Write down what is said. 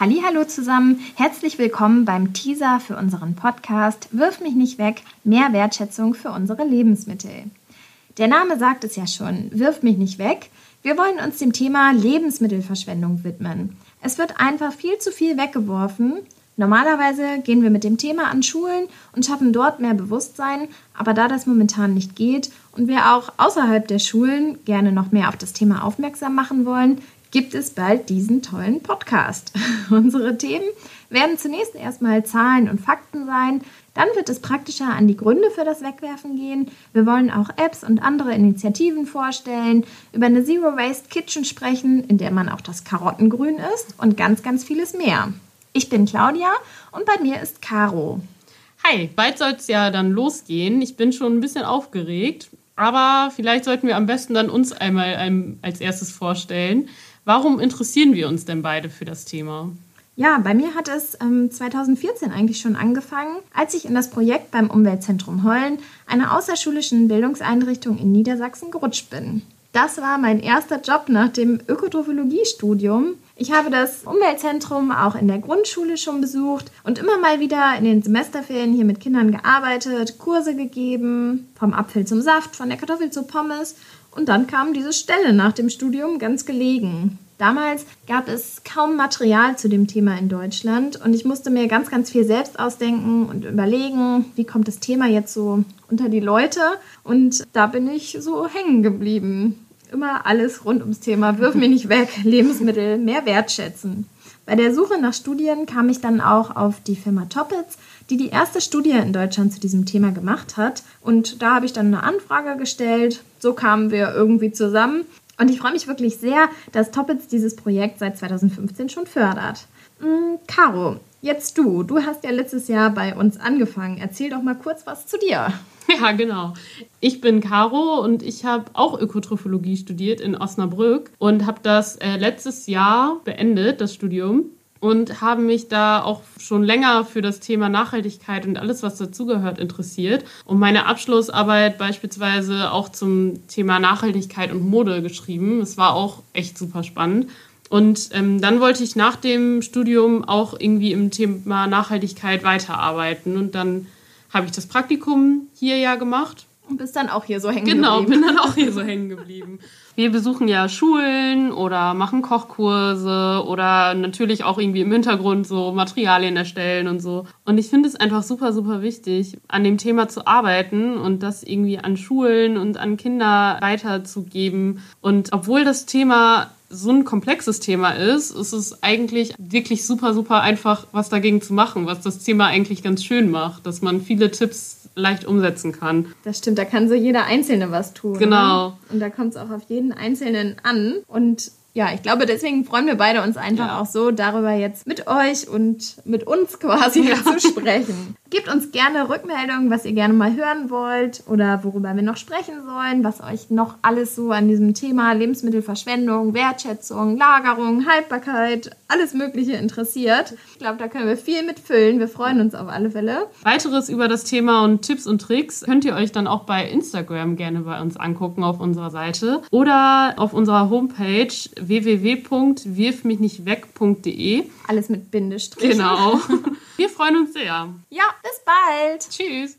Hallo zusammen, herzlich willkommen beim Teaser für unseren Podcast Wirf mich nicht weg, mehr Wertschätzung für unsere Lebensmittel. Der Name sagt es ja schon, wirf mich nicht weg. Wir wollen uns dem Thema Lebensmittelverschwendung widmen. Es wird einfach viel zu viel weggeworfen. Normalerweise gehen wir mit dem Thema an Schulen und schaffen dort mehr Bewusstsein, aber da das momentan nicht geht und wir auch außerhalb der Schulen gerne noch mehr auf das Thema aufmerksam machen wollen, gibt es bald diesen tollen Podcast. Unsere Themen werden zunächst erstmal Zahlen und Fakten sein, dann wird es praktischer an die Gründe für das Wegwerfen gehen. Wir wollen auch Apps und andere Initiativen vorstellen, über eine Zero Waste Kitchen sprechen, in der man auch das Karottengrün isst und ganz, ganz vieles mehr. Ich bin Claudia und bei mir ist Caro. Hi, bald soll es ja dann losgehen. Ich bin schon ein bisschen aufgeregt, aber vielleicht sollten wir am besten dann uns einmal als erstes vorstellen. Warum interessieren wir uns denn beide für das Thema? Ja, bei mir hat es ähm, 2014 eigentlich schon angefangen, als ich in das Projekt beim Umweltzentrum Hollen, einer außerschulischen Bildungseinrichtung in Niedersachsen, gerutscht bin. Das war mein erster Job nach dem Ökotrophologiestudium. Ich habe das Umweltzentrum auch in der Grundschule schon besucht und immer mal wieder in den Semesterferien hier mit Kindern gearbeitet, Kurse gegeben, vom Apfel zum Saft, von der Kartoffel zur Pommes und dann kam diese Stelle nach dem Studium ganz gelegen. Damals gab es kaum Material zu dem Thema in Deutschland und ich musste mir ganz, ganz viel selbst ausdenken und überlegen, wie kommt das Thema jetzt so unter die Leute. Und da bin ich so hängen geblieben. Immer alles rund ums Thema, wirf mir nicht weg, Lebensmittel mehr wertschätzen. Bei der Suche nach Studien kam ich dann auch auf die Firma Toppitz, die die erste Studie in Deutschland zu diesem Thema gemacht hat. Und da habe ich dann eine Anfrage gestellt. So kamen wir irgendwie zusammen. Und ich freue mich wirklich sehr, dass Toppitz dieses Projekt seit 2015 schon fördert. Hm, Caro, jetzt du. Du hast ja letztes Jahr bei uns angefangen. Erzähl doch mal kurz was zu dir. Ja, genau. Ich bin Caro und ich habe auch Ökotrophologie studiert in Osnabrück und habe das äh, letztes Jahr beendet, das Studium und habe mich da auch schon länger für das Thema Nachhaltigkeit und alles, was dazugehört, interessiert. Und meine Abschlussarbeit beispielsweise auch zum Thema Nachhaltigkeit und Mode geschrieben. Es war auch echt super spannend. Und ähm, dann wollte ich nach dem Studium auch irgendwie im Thema Nachhaltigkeit weiterarbeiten. Und dann habe ich das Praktikum hier ja gemacht. Und bist dann auch hier so hängen genau, geblieben. Genau, bin dann auch hier so hängen geblieben. Wir besuchen ja Schulen oder machen Kochkurse oder natürlich auch irgendwie im Hintergrund so Materialien erstellen und so. Und ich finde es einfach super, super wichtig, an dem Thema zu arbeiten und das irgendwie an Schulen und an Kinder weiterzugeben. Und obwohl das Thema so ein komplexes Thema ist, ist es eigentlich wirklich super, super einfach, was dagegen zu machen, was das Thema eigentlich ganz schön macht, dass man viele Tipps leicht umsetzen kann. Das stimmt, da kann so jeder Einzelne was tun. Genau. Ne? Und da kommt es auch auf jeden Einzelnen an. Und ja, ich glaube, deswegen freuen wir beide uns einfach ja. auch so, darüber jetzt mit euch und mit uns quasi ja. zu sprechen. Gebt uns gerne Rückmeldungen, was ihr gerne mal hören wollt oder worüber wir noch sprechen sollen, was euch noch alles so an diesem Thema Lebensmittelverschwendung, Wertschätzung, Lagerung, Haltbarkeit, alles Mögliche interessiert. Ich glaube, da können wir viel mitfüllen. Wir freuen uns auf alle Fälle. Weiteres über das Thema und Tipps und Tricks könnt ihr euch dann auch bei Instagram gerne bei uns angucken auf unserer Seite oder auf unserer Homepage www.wirfmichnichtweg.de. Alles mit Bindestrich. Genau. Wir freuen uns sehr. Ja, bis bald. Tschüss.